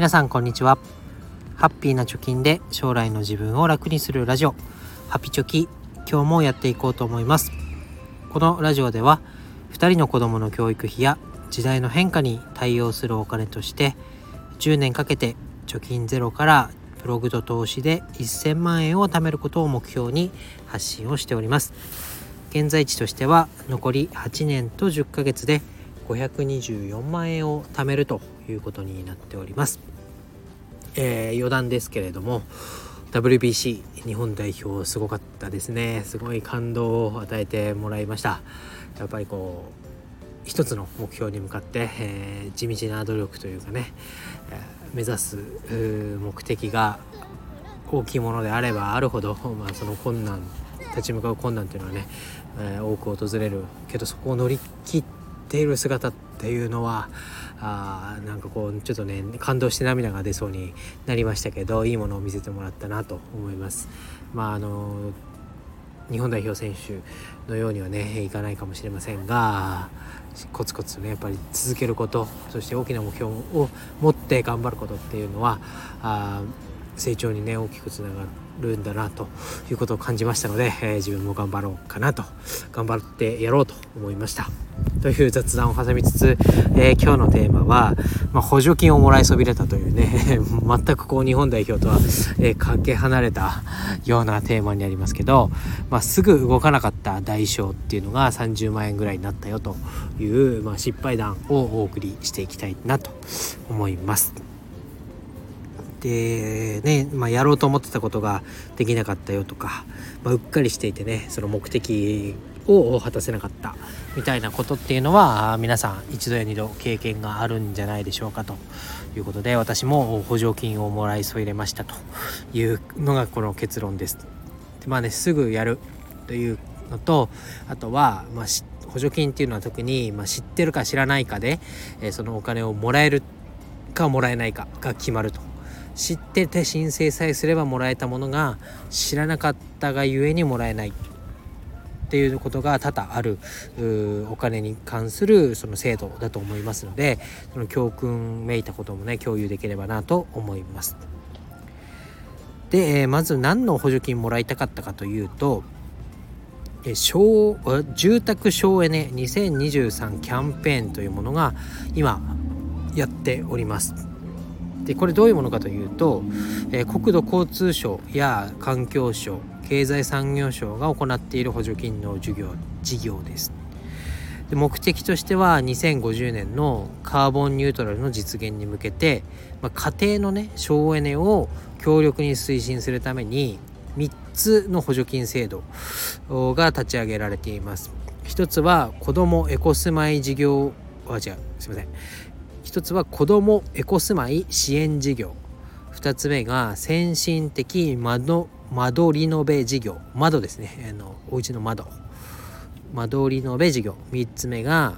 皆さんこんにちは。ハッピーな貯金で将来の自分を楽にするラジオ。ハピチョキ今日もやっていこうと思います。このラジオでは2人の子供の教育費や時代の変化に対応するお金として10年かけて貯金ゼロからブログと投資で1000万円を貯めることを目標に発信をしております。現在地としては残り8年と10ヶ月で524万円を貯めると。いうことになっております、えー、余談ですけれども WBC 日本代表すごかったですね。すごい感動を与えてもらいました。やっぱりこう一つの目標に向かって、えー、地道な努力というかね、えー、目指す目的が大きいものであればあるほど、まあ、その困難立ち向かう困難というのはね、えー、多く訪れる。けどそこを乗り切っている姿っていうのはあなんかこうちょっとね感動して涙が出そうになりましたけどいいものを見せてもらったなと思います。まああの日本代表選手のようにはねいかないかもしれませんがコツコツねやっぱり続けることそして大きな目標を持って頑張ることっていうのはあ成長にね大きくつながるんだなということを感じましたので、えー、自分も頑張ろうかなと頑張ってやろうと思いましたという雑談を挟みつつ、えー、今日のテーマは、まあ、補助金をもらいそびれたというね 全くこう日本代表とは、えー、かけ離れたようなテーマになりますけど、まあ、すぐ動かなかった代償っていうのが30万円ぐらいになったよという、まあ、失敗談をお送りしていきたいなと思います。でね、まあ、やろうと思ってたことができなかったよとか、まあ、うっかりしていてねその目的を果たせなかったみたいなことっていうのは皆さん一度や二度経験があるんじゃないでしょうかということで私も補助金をもらい添えれましたというのがこの結論です。でまあねすぐやるというのとあとは、まあ、補助金っていうのは特に、まあ、知ってるか知らないかで、えー、そのお金をもらえるかもらえないかが決まると知ってて申請さえすればもらえたものが知らなかったがゆえにもらえないっていうことが多々あるお金に関するその制度だと思いますのでその教訓めいたこともね共有できればなと思います。で、えまず何の補助金もらいたかったかというとえ小住宅省エネ2023キャンペーンというものが今やっております。でこれどういうものかというと、えー、国土交通省や環境省経済産業省が行っている補助金の授業事業です。で目的としては2050年のカーボンニュートラルの実現に向けて、まあ、家庭のね省エネを強力に推進するために3つの補助金制度が立ち上げられています。一つは子どもエコスマイ事業あ違うすいません。一つは子どもエコ住まい支援事業。2つ目が先進的窓窓リノベ事業。窓ですね。あのお家の窓。窓リノベ事業。3つ目が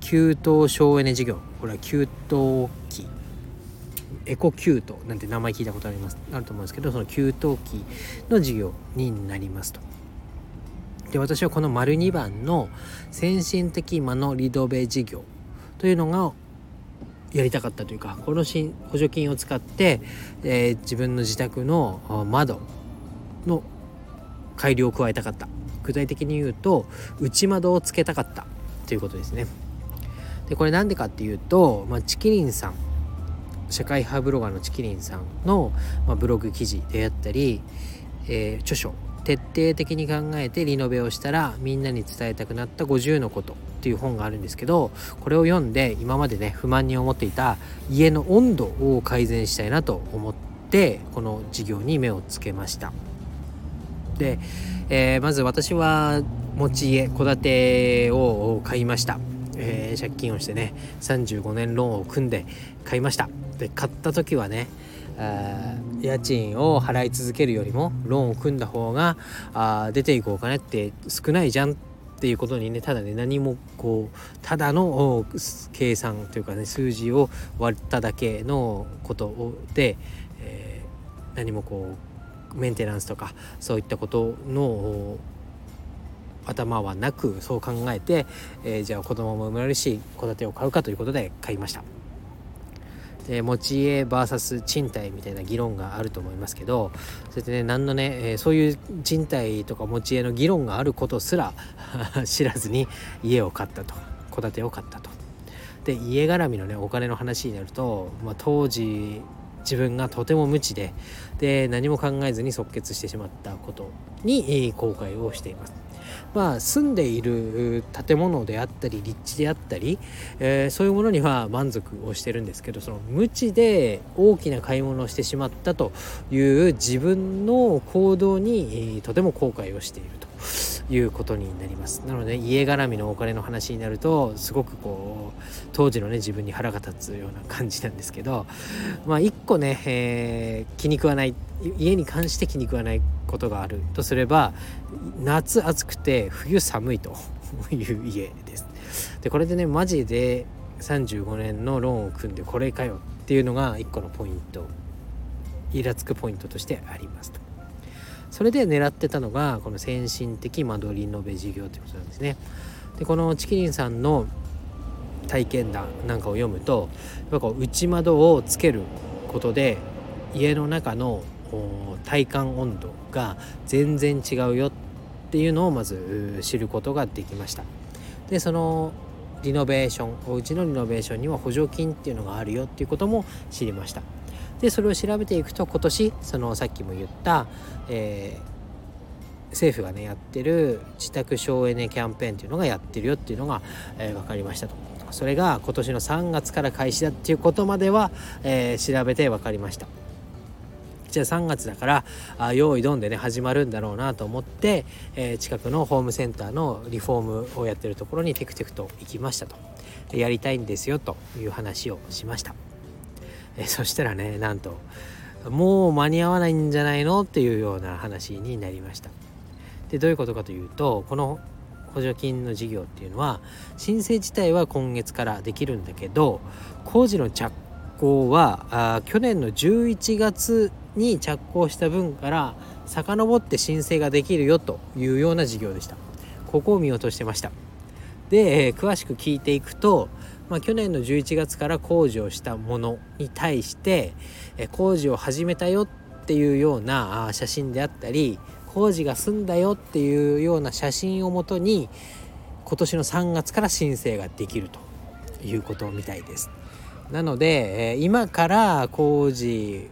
給湯省エネ事業。これは給湯器。エコキュートなんて名前聞いたことあります。あると思うんですけどその給湯器の事業になりますと。で私はこの丸2番の先進的間のリノベ事業というのがやりたかったというかこの補助金を使って、えー、自分の自宅の窓の改良を加えたかった。具体的に言うと内窓をつけたかったということですね。でこれなんでかっていうと、まあ、チキリンさん社会派ブロガーのチキリンさんの、まあ、ブログ記事であったり、えー、著書徹底的に考えてリノベをしたらみんなに伝えたくなった50のことっていう本があるんですけどこれを読んで今までね不満に思っていた家の温度を改善したいなと思ってこの事業に目をつけました。で、えー、まず私は持ち家戸建てを買いました、えー、借金をしてね35年ローンを組んで買いました。で買った時はね家賃を払い続けるよりもローンを組んだ方があ出ていくお金って少ないじゃんっていうことにねただね何もこうただの計算というかね数字を割っただけのことで、えー、何もこうメンテナンスとかそういったことの頭はなくそう考えて、えー、じゃあ子供も生まれるし戸建てを買うかということで買いました。で持ち家 VS 賃貸みたいな議論があると思いますけどそれでね何のね、え、そういう賃貸とか持ち家の議論があることすら 知らずに家を買ったと戸建てを買ったと。で家絡みのねお金の話になると、まあ、当時自分がとても無知でで何も考えずに即決してしまったことに後悔をしています。まあ、住んでいる建物であったり立地であったり、えー、そういうものには満足をしてるんですけどその無知で大きな買い物をしてしまったという自分の行動に、とても後悔をしていると。いうことになりますなので家絡みのお金の話になるとすごくこう当時のね自分に腹が立つような感じなんですけどまあ一個ね、えー、気に食わない家に関して気に食わないことがあるとすれば夏暑くて冬寒いと いう家です。でこれでねマジで35年のローンを組んでこれかよっていうのが一個のポイントイラつくポイントとしてありますと。それで狙ってたのがこの先進的間取り延べ事業ということなんですね。でこのチキリンさんの体験談なんかを読むとやっぱこう内窓をつけることで家の中の体感温度が全然違うよっていうのをまず知ることができました。でそのリノベーションお家のリノベーションには補助金っていうのがあるよっていうことも知りました。でそれを調べていくと今年そのさっきも言った、えー、政府がねやってる自宅省エネキャンペーンっていうのがやってるよっていうのが、えー、分かりましたと。それが今年の3月から開始だっていうことまでは、えー、調べて分かりました。じゃあ3月だからあ用意どんでね始まるんだろうなと思って、えー、近くのホームセンターのリフォームをやってるところにテクテクと行きましたと。やりたいんですよという話をしました。えそしたらねなんともう間に合わないんじゃないのっていうような話になりました。でどういうことかというとこの補助金の事業っていうのは申請自体は今月からできるんだけど工事の着工はあ去年の11月に着工した分から遡って申請ができるよというような事業でした。ここを見落としてました。で、え、詳しく聞いていくとまあ、去年の11月から工事をしたものに対して工事を始めたよっていうような写真であったり工事が済んだよっていうような写真をもとに今年の3月から申請ができるということみたいです。なので今から工事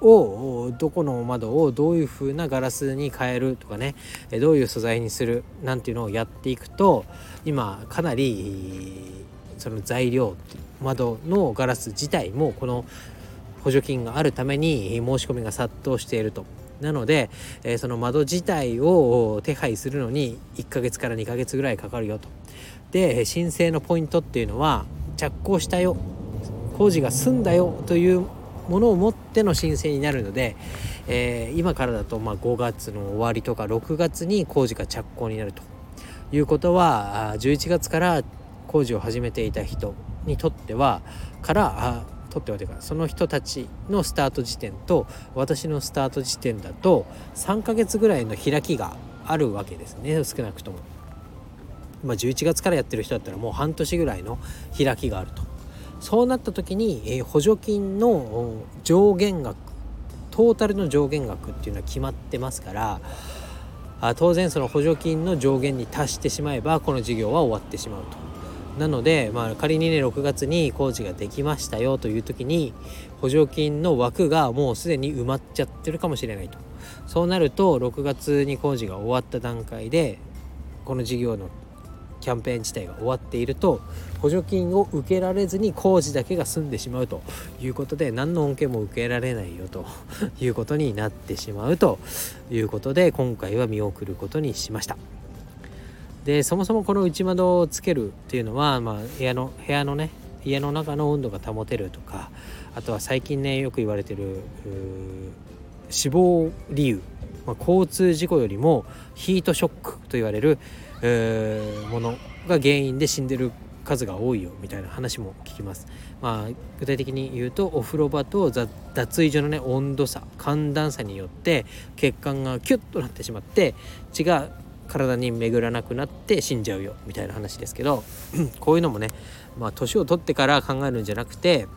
をどこの窓をどういう風なガラスに変えるとかねどういう素材にするなんていうのをやっていくと今かなりその材料窓のガラス自体もこの補助金があるために申し込みが殺到していると。なので、えー、その窓自体を手配するのに1ヶ月から2ヶ月ぐらいかかるよと。で申請のポイントっていうのは着工したよ工事が済んだよというものを持っての申請になるので、えー、今からだとまあ5月の終わりとか6月に工事が着工になるということは11月から工事を始めていた人にとってはからとってはというかその人たちのスタート時点と私のスタート時点だと3ヶ月ぐらいの開きがあるわけですね少なくとも。まあ、11月からやってる人だったらもう半年ぐらいの開きがあると。そうなった時に、え、補助金の上限額トータルの上限額っていうのは決まってますからあ当然その補助金の上限に達してしまえばこの事業は終わってしまうと。なので、まあ、仮にね6月に工事ができましたよという時に補助金の枠がもうすでに埋まっちゃってるかもしれないとそうなると6月に工事が終わった段階でこの事業のキャンペーン自体が終わっていると補助金を受けられずに工事だけが済んでしまうということで何の恩恵も受けられないよということになってしまうということで今回は見送ることにしました。でそもそもこの内窓をつけるっていうのは、まあ、部屋の部屋のね家の中の温度が保てるとかあとは最近ねよく言われてる死亡理由、まあ、交通事故よりもヒートショックと言われるものが原因で死んでる数が多いよみたいな話も聞きます。まあ、具体的に言うとお風呂場と脱衣所のね温度差寒暖差によって血管がキュッとなってしまって血が体に巡らなくなって死んじゃうよみたいな話ですけど こういうのもねまあ年を取ってから考えるんじゃなくて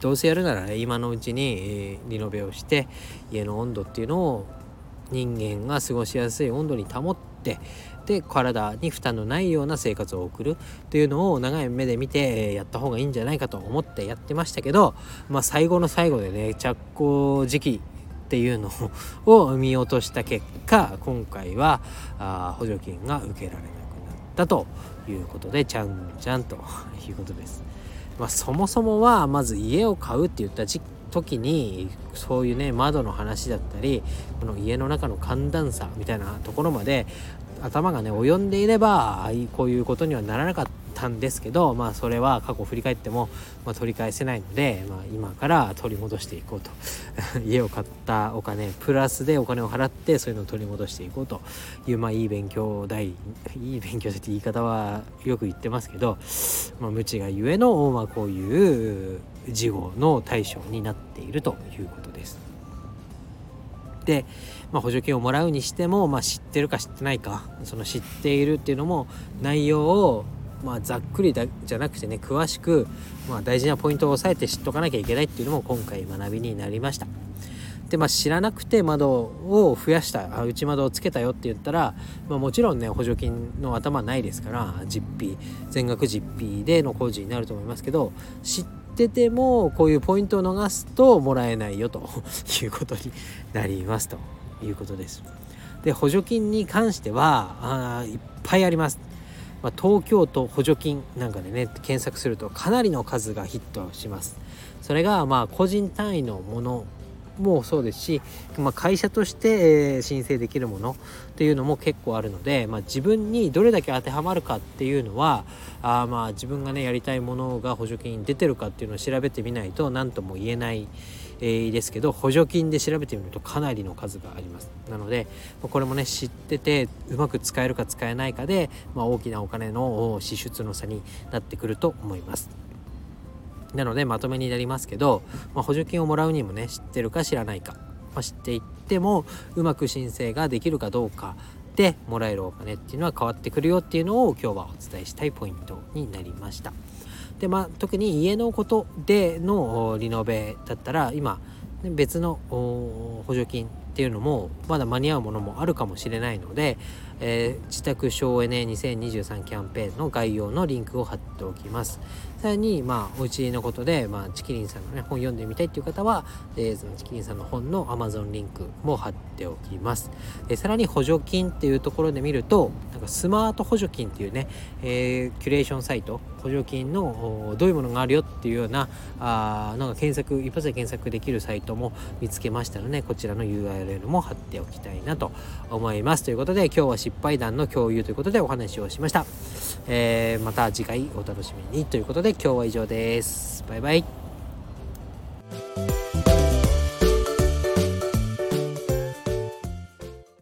どうせやるなら、ね、今のうちに、え、リノベをして家の温度っていうのを人間が過ごしやすい温度に保ってで体に負担のないような生活を送るというのを長い目で見てやった方がいいんじゃないかと思ってやってましたけど、まあ、最後の最後でね着工時期っていうのを見落とした結果今回はあ補助金が受けられなくなったということでちゃんちゃんということです。まあ、そもそもはまず家を買うって言った時にそういうね窓の話だったりこの家の中の寒暖差みたいなところまで頭がね及んでいればこういうことにはならなかったんですけどまあそれは過去振り返っても、まあ、取り返せないので、まあ、今から取り戻していこうと 家を買ったお金プラスでお金を払ってそういうのを取り戻していこうというまあいい勉強代いい勉強って言い方はよく言ってますけど、まあ、無知がゆえの、まあ、こういう事後の対象になっているということです。で、まあ、補助金をもらうにしても、まあ、知ってるか知ってないかその知っているっていうのも内容をまあ、ざっくりだじゃなくてね詳しく、まあ、大事なポイントを押さえて知っとかなきゃいけないっていうのも今回学びになりました。でまあ、知らなくて窓を増やしたあ内窓をつけたよって言ったら、まあ、もちろんね補助金の頭ないですから実費全額実費での工事になると思いますけど知っててもこういうポイントを逃すともらえないよということになりますということです。で補助金に関してはあいっぱいあります。まあ、東京都補助金なんかでね検索するとかなりの数がヒットします。それがまあ個人単位のものもそうですし、まあ、会社として申請できるものっていうのも結構あるので、まあ、自分にどれだけ当てはまるかっていうのはあまあ自分がねやりたいものが補助金に出てるかっていうのを調べてみないと何とも言えない、ですけど補助金で調べてみるとかなりの数がありますなのでこれもね知っててうまく使えるか使えないかで、まあ、大きなお金の支出の差になってくると思います。なのでまとめになりますけど、まあ、補助金をもらうにもね知ってるか知らないか、まあ、知っていってもうまく申請ができるかどうかでもらえるお金っていうのは変わってくるよっていうのを今日はお伝えしたいポイントになりました。でまあ特に家のことでのリノベだったら今別の補助金っていうのもまだ間に合うものもあるかもしれないので、えー、自宅省エネ2023キャンペーンの概要のリンクを貼っておきます。さらに、まあ、お家のことで、まあ、チキリンさんの、ね、本読んでみたいっていう方は、えー、そのチキリンさんの本の Amazon リンクも貼っておきます。えー、さらに補助金っていうところで見ると、なんかスマート補助金っていうね、えー、キュレーションサイト、補助金のどういうものがあるよっていうような、あなんか検索、一発で検索できるサイトも見つけましたので、こちらの URL も貼っておきたいなと思います。ということで、今日は失敗談の共有ということでお話をしました。えー、また次回お楽しみにということで今日は以上です。バイバイ。